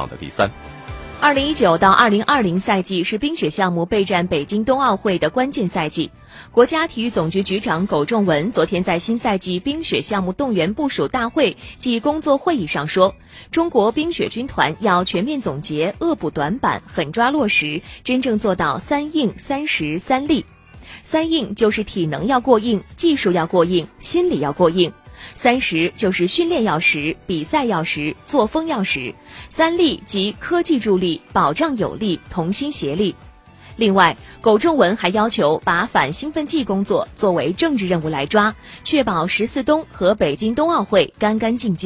榜的第三。二零一九到二零二零赛季是冰雪项目备战北京冬奥会的关键赛季。国家体育总局局长苟仲文昨天在新赛季冰雪项目动员部署大会暨工作会议上说，中国冰雪军团要全面总结、恶补短板，狠抓落实，真正做到三硬、三实、三立。三硬就是体能要过硬，技术要过硬，心理要过硬。三十就是训练要实，比赛要实，作风要实。三力即科技助力、保障有力、同心协力。另外，苟仲文还要求把反兴奋剂工作作为政治任务来抓，确保十四冬和北京冬奥会干干净净。